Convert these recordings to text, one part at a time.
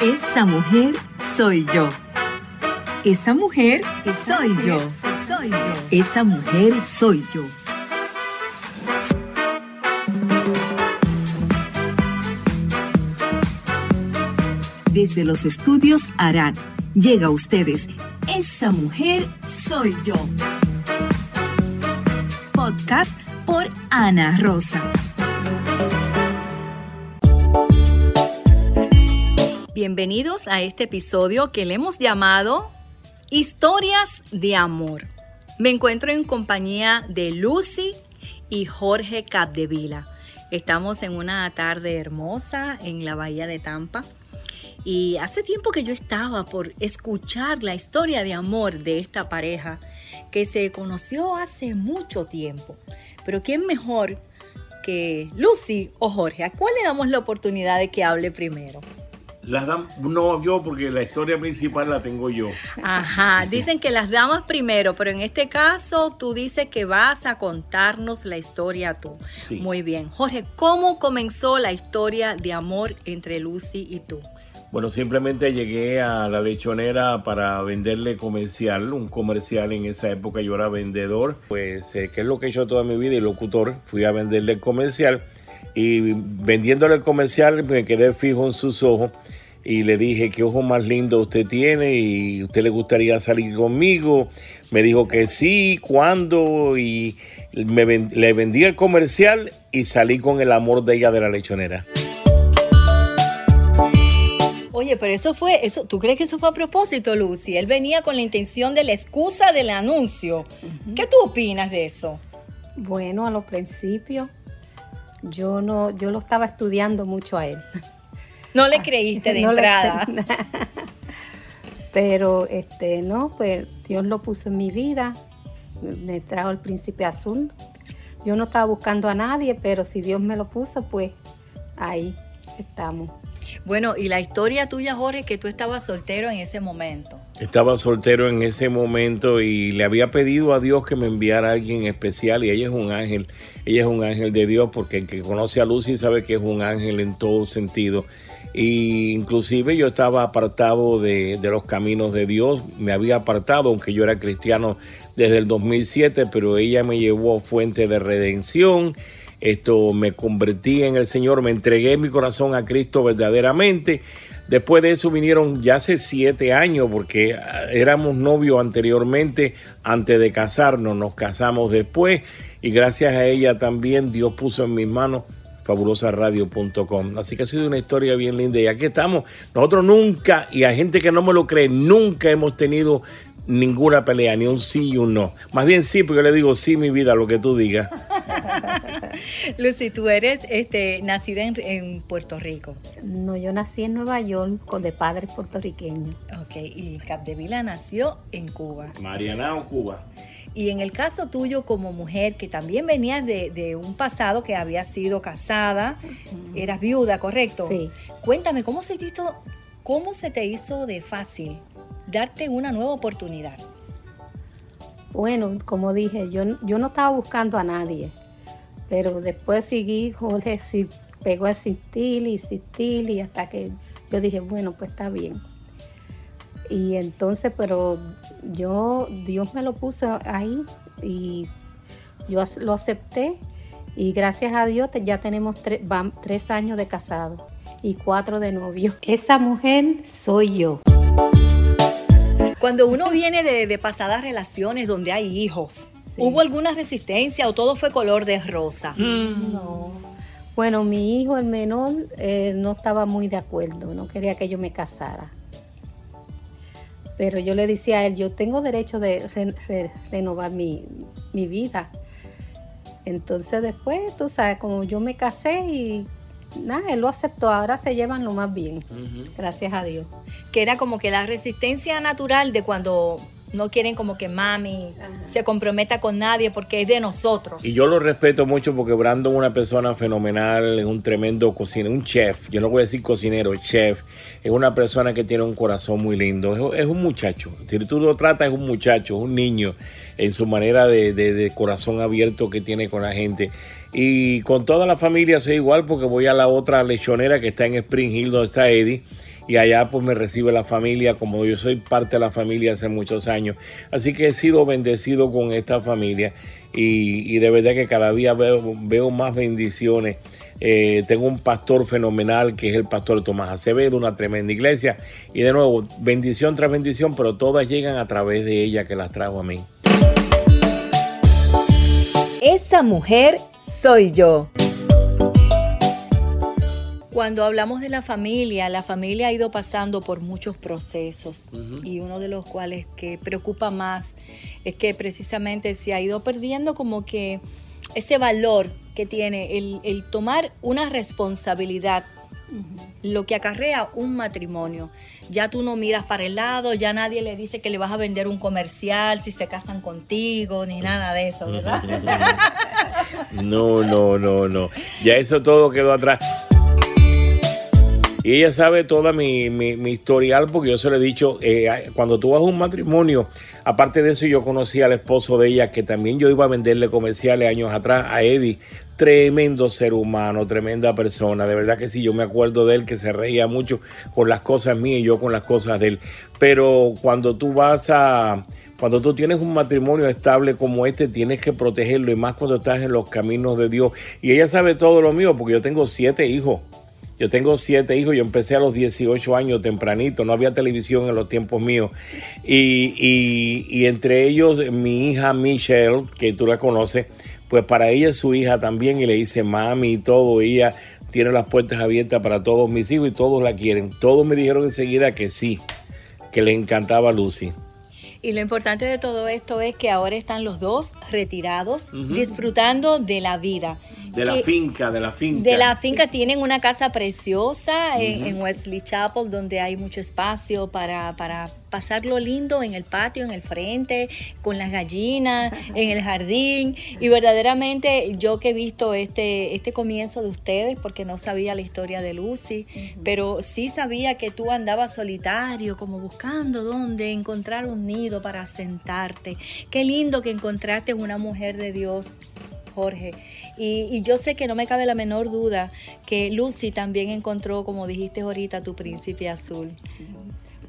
Esa mujer soy yo. Esa mujer soy yo. Soy yo. Esa mujer soy yo. Desde los estudios Arad llega a ustedes Esa mujer soy yo. Podcast por Ana Rosa. Bienvenidos a este episodio que le hemos llamado Historias de Amor. Me encuentro en compañía de Lucy y Jorge Capdevila. Estamos en una tarde hermosa en la bahía de Tampa. Y hace tiempo que yo estaba por escuchar la historia de amor de esta pareja que se conoció hace mucho tiempo. Pero ¿quién mejor que Lucy o Jorge? ¿A cuál le damos la oportunidad de que hable primero? Las damas, no yo, porque la historia principal la tengo yo. Ajá, dicen que las damas primero, pero en este caso tú dices que vas a contarnos la historia tú. Sí. Muy bien. Jorge, ¿cómo comenzó la historia de amor entre Lucy y tú? Bueno, simplemente llegué a la lechonera para venderle comercial, un comercial en esa época yo era vendedor, pues eh, que es lo que he hecho toda mi vida y locutor, fui a venderle el comercial y vendiéndole el comercial me quedé fijo en sus ojos y le dije qué ojo más lindo usted tiene y usted le gustaría salir conmigo. Me dijo que sí, cuándo y me ven- le vendí el comercial y salí con el amor de ella de la lechonera. Oye, pero eso fue, eso, ¿tú crees que eso fue a propósito, Lucy? Él venía con la intención de la excusa del anuncio. ¿Qué tú opinas de eso? Bueno, a los principios yo no, yo lo estaba estudiando mucho a él. No le creíste de No le- entrada. Pero este no, pues Dios lo puso en mi vida, me trajo el príncipe azul. Yo no estaba buscando a nadie, pero si Dios me lo puso, pues ahí estamos. Bueno, y la historia tuya, Jorge, que tú estabas soltero en ese momento. Estaba soltero en ese momento y le había pedido a Dios que me enviara a alguien especial y ella es un ángel, ella es un ángel de Dios porque el que conoce a Lucy sabe que es un ángel en todo sentido. Y inclusive yo estaba apartado de, de los caminos de Dios, me había apartado, aunque yo era cristiano desde el 2007, pero ella me llevó a fuente de redención. Esto me convertí en el Señor, me entregué mi corazón a Cristo verdaderamente. Después de eso vinieron ya hace siete años, porque ah, éramos novios anteriormente, antes de casarnos, nos casamos después y gracias a ella también Dios puso en mis manos fabulosaradio.com. Así que ha sido una historia bien linda y aquí estamos. Nosotros nunca, y hay gente que no me lo cree, nunca hemos tenido ninguna pelea, ni un sí y un no. Más bien sí, porque yo le digo sí, mi vida, lo que tú digas. Lucy, tú eres este, nacida en, en Puerto Rico. No, yo nací en Nueva York con de padres puertorriqueños. Ok, y Capdevila nació en Cuba. Mariana o Cuba. Y en el caso tuyo como mujer, que también venías de, de un pasado que había sido casada, eras viuda, ¿correcto? Sí. Cuéntame, ¿cómo se, te hizo, ¿cómo se te hizo de fácil darte una nueva oportunidad? Bueno, como dije, yo, yo no estaba buscando a nadie, pero después seguí, Jorge sí pegó a insistir y insistir y hasta que yo dije, bueno, pues está bien. Y entonces, pero yo, Dios me lo puso ahí y yo lo acepté y gracias a Dios ya tenemos tre- tres años de casado y cuatro de novio. Esa mujer soy yo. Cuando uno viene de, de pasadas relaciones donde hay hijos, Sí. ¿hubo alguna resistencia o todo fue color de rosa? No. Bueno, mi hijo, el menor, eh, no estaba muy de acuerdo, no quería que yo me casara. Pero yo le decía a él, yo tengo derecho de re- re- renovar mi, mi vida. Entonces después, tú sabes, como yo me casé y nada, él lo aceptó, ahora se llevan lo más bien, gracias a Dios. Que era como que la resistencia natural de cuando no quieren como que mami se comprometa con nadie porque es de nosotros. Y yo lo respeto mucho porque Brandon es una persona fenomenal, es un tremendo cocinero, un chef. Yo no voy a decir cocinero, chef. Es una persona que tiene un corazón muy lindo. Es, es un muchacho. Si tú lo tratas, es un muchacho, es un niño en su manera de, de- de corazón abierto que tiene con la gente. Y con toda la familia soy igual porque voy a la otra lechonera que está en Spring Hill donde está Eddie. Y allá pues me recibe la familia como yo soy parte de la familia hace muchos años. Así que he sido bendecido con esta familia y, de verdad que cada día veo, más bendiciones. Eh, tengo un pastor fenomenal que es el pastor Tomás Acevedo, una tremenda iglesia. Y de nuevo, bendición tras bendición, pero todas llegan a través de ella que las trajo a mí. Esa mujer soy yo. Cuando hablamos de la familia, la familia ha ido pasando por muchos procesos y uno de los cuales que preocupa más es que precisamente se ha ido perdiendo como que ese valor que tiene el, tomar una responsabilidad, lo que acarrea un matrimonio. Ya tú no miras para el lado, ya nadie le dice que le vas a vender un comercial si se casan contigo, ni nada de eso, ¿verdad? No, no, no, no. Ya eso todo quedó atrás. Y ella sabe toda mi, mi, historial porque yo se lo he dicho, eh, cuando tú vas a un matrimonio, aparte de eso yo conocí al esposo de ella que también yo iba a venderle comerciales años atrás a Eddie. Tremendo ser humano, tremenda persona. De verdad que sí, yo me acuerdo de él que se reía mucho con las cosas mías y yo con las cosas de él. Pero cuando tú vas a, cuando tú tienes un matrimonio estable como este, tienes que protegerlo y más cuando estás en los caminos de Dios. Y ella sabe todo lo mío porque yo tengo siete hijos. Yo tengo siete hijos, yo empecé a los 18 años tempranito, no había televisión en los tiempos míos. Y, entre ellos mi hija Michelle, que tú la conoces, pues para ella es su hija también y le dice mami y todo, ella tiene las puertas abiertas para todos mis hijos y todos la quieren. Todos me dijeron enseguida que sí, que le encantaba Lucy. Y lo importante de todo esto es que ahora están los dos retirados, disfrutando de la vida. De la finca, de la finca. De la finca tienen una casa preciosa en, Wesley Chapel donde hay mucho espacio para, para pasarlo lindo en el patio, en el frente, con las gallinas, en el jardín. Y verdaderamente yo que he visto este, este comienzo de ustedes, porque no sabía la historia de Lucy, pero sí sabía que tú andabas solitario, como buscando dónde encontrar un nido para sentarte. Qué lindo que encontraste una mujer de Dios, Jorge. Y, yo sé que no me cabe la menor duda que Lucy también encontró, como dijiste ahorita, tu príncipe azul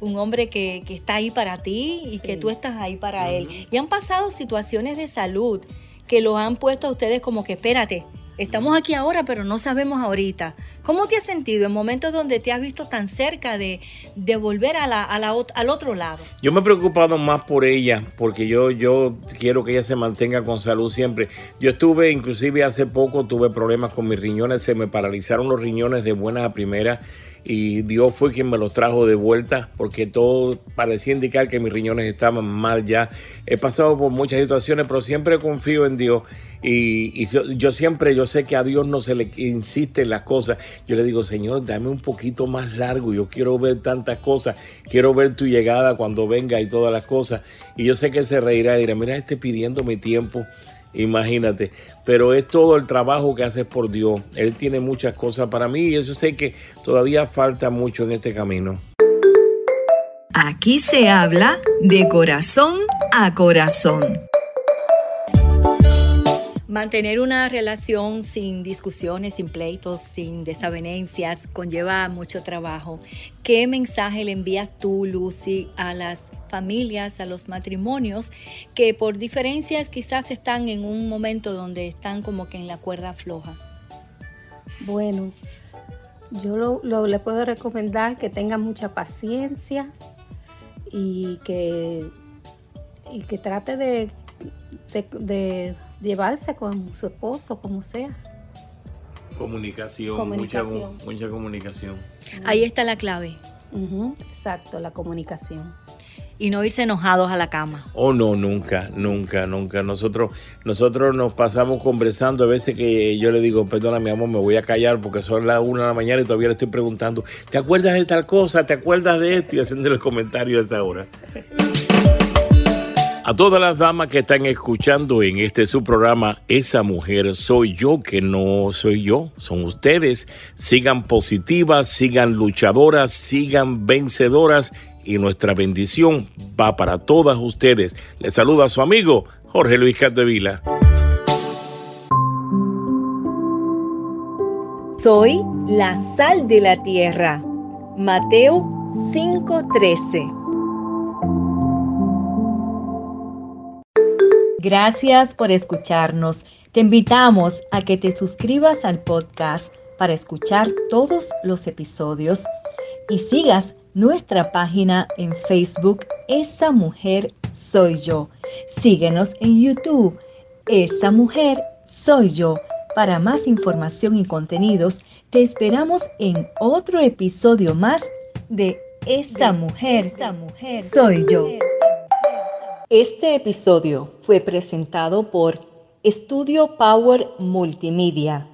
un hombre que, está ahí para ti y que tú estás ahí para él. Y han pasado situaciones de salud que lo han puesto a ustedes como que espérate, estamos aquí ahora, pero no sabemos ahorita. ¿Cómo te has sentido en momentos donde te has visto tan cerca de, de volver a la, a la, al otro lado? Yo me he preocupado más por ella, porque yo, yo quiero que ella se mantenga con salud siempre. Yo estuve, inclusive hace poco, tuve problemas con mis riñones, se me paralizaron los riñones de buena a primera y Dios fue quien me los trajo de vuelta porque todo parecía indicar que mis riñones estaban mal ya. He pasado por muchas situaciones, pero siempre confío en Dios y, yo, siempre, yo sé que a Dios no se le insiste en las cosas. Yo le digo, Señor, dame un poquito más largo, yo quiero ver tantas cosas, quiero ver tu llegada cuando venga y todas las cosas. Y yo sé que se reirá y dirá, mira, este pidiéndome tiempo Imagínate, pero es todo el trabajo que haces por Dios. Él tiene muchas cosas para mí y eso sé que todavía falta mucho en este camino. Aquí se habla de corazón a corazón. Mantener una relación sin discusiones, sin pleitos, sin desavenencias, conlleva mucho trabajo. ¿Qué mensaje le envías tú, Lucy, a las familias, a los matrimonios que por diferencias quizás están en un momento donde están como que en la cuerda floja? Bueno, yo lo, le puedo recomendar que tengan mucha paciencia y que, y que trate de de, llevarse con su esposo, como sea. Comunicación, Mucha, mucha comunicación. Ahí está la clave. exacto, la comunicación y no irse enojados a la cama. Oh, no, nunca, nunca, nunca. Nosotros, nosotros nos pasamos conversando. A veces que yo le digo, perdona, mi amor, me voy a callar porque son las una de la mañana y todavía le estoy preguntando, ¿te acuerdas de tal cosa? ¿Te acuerdas de esto? Y haciendo los comentarios a esa hora. A todas las damas que están escuchando en este su programa, esa mujer soy yo que no soy yo, son ustedes. Sigan positivas, sigan luchadoras, sigan vencedoras y nuestra bendición va para todas ustedes. Les saluda su amigo Jorge Luis Catevila. Soy la sal de la tierra Mateo 5:13. Gracias por escucharnos. Te invitamos a que te suscribas al podcast para escuchar todos los episodios y sigas nuestra página en Facebook Esa Mujer Soy Yo. Síguenos en YouTube Esa Mujer Soy Yo. Para más información y contenidos, te esperamos en otro episodio más de Esa Mujer, Esa Mujer Soy Yo. Este episodio fue presentado por Estudio Power Multimedia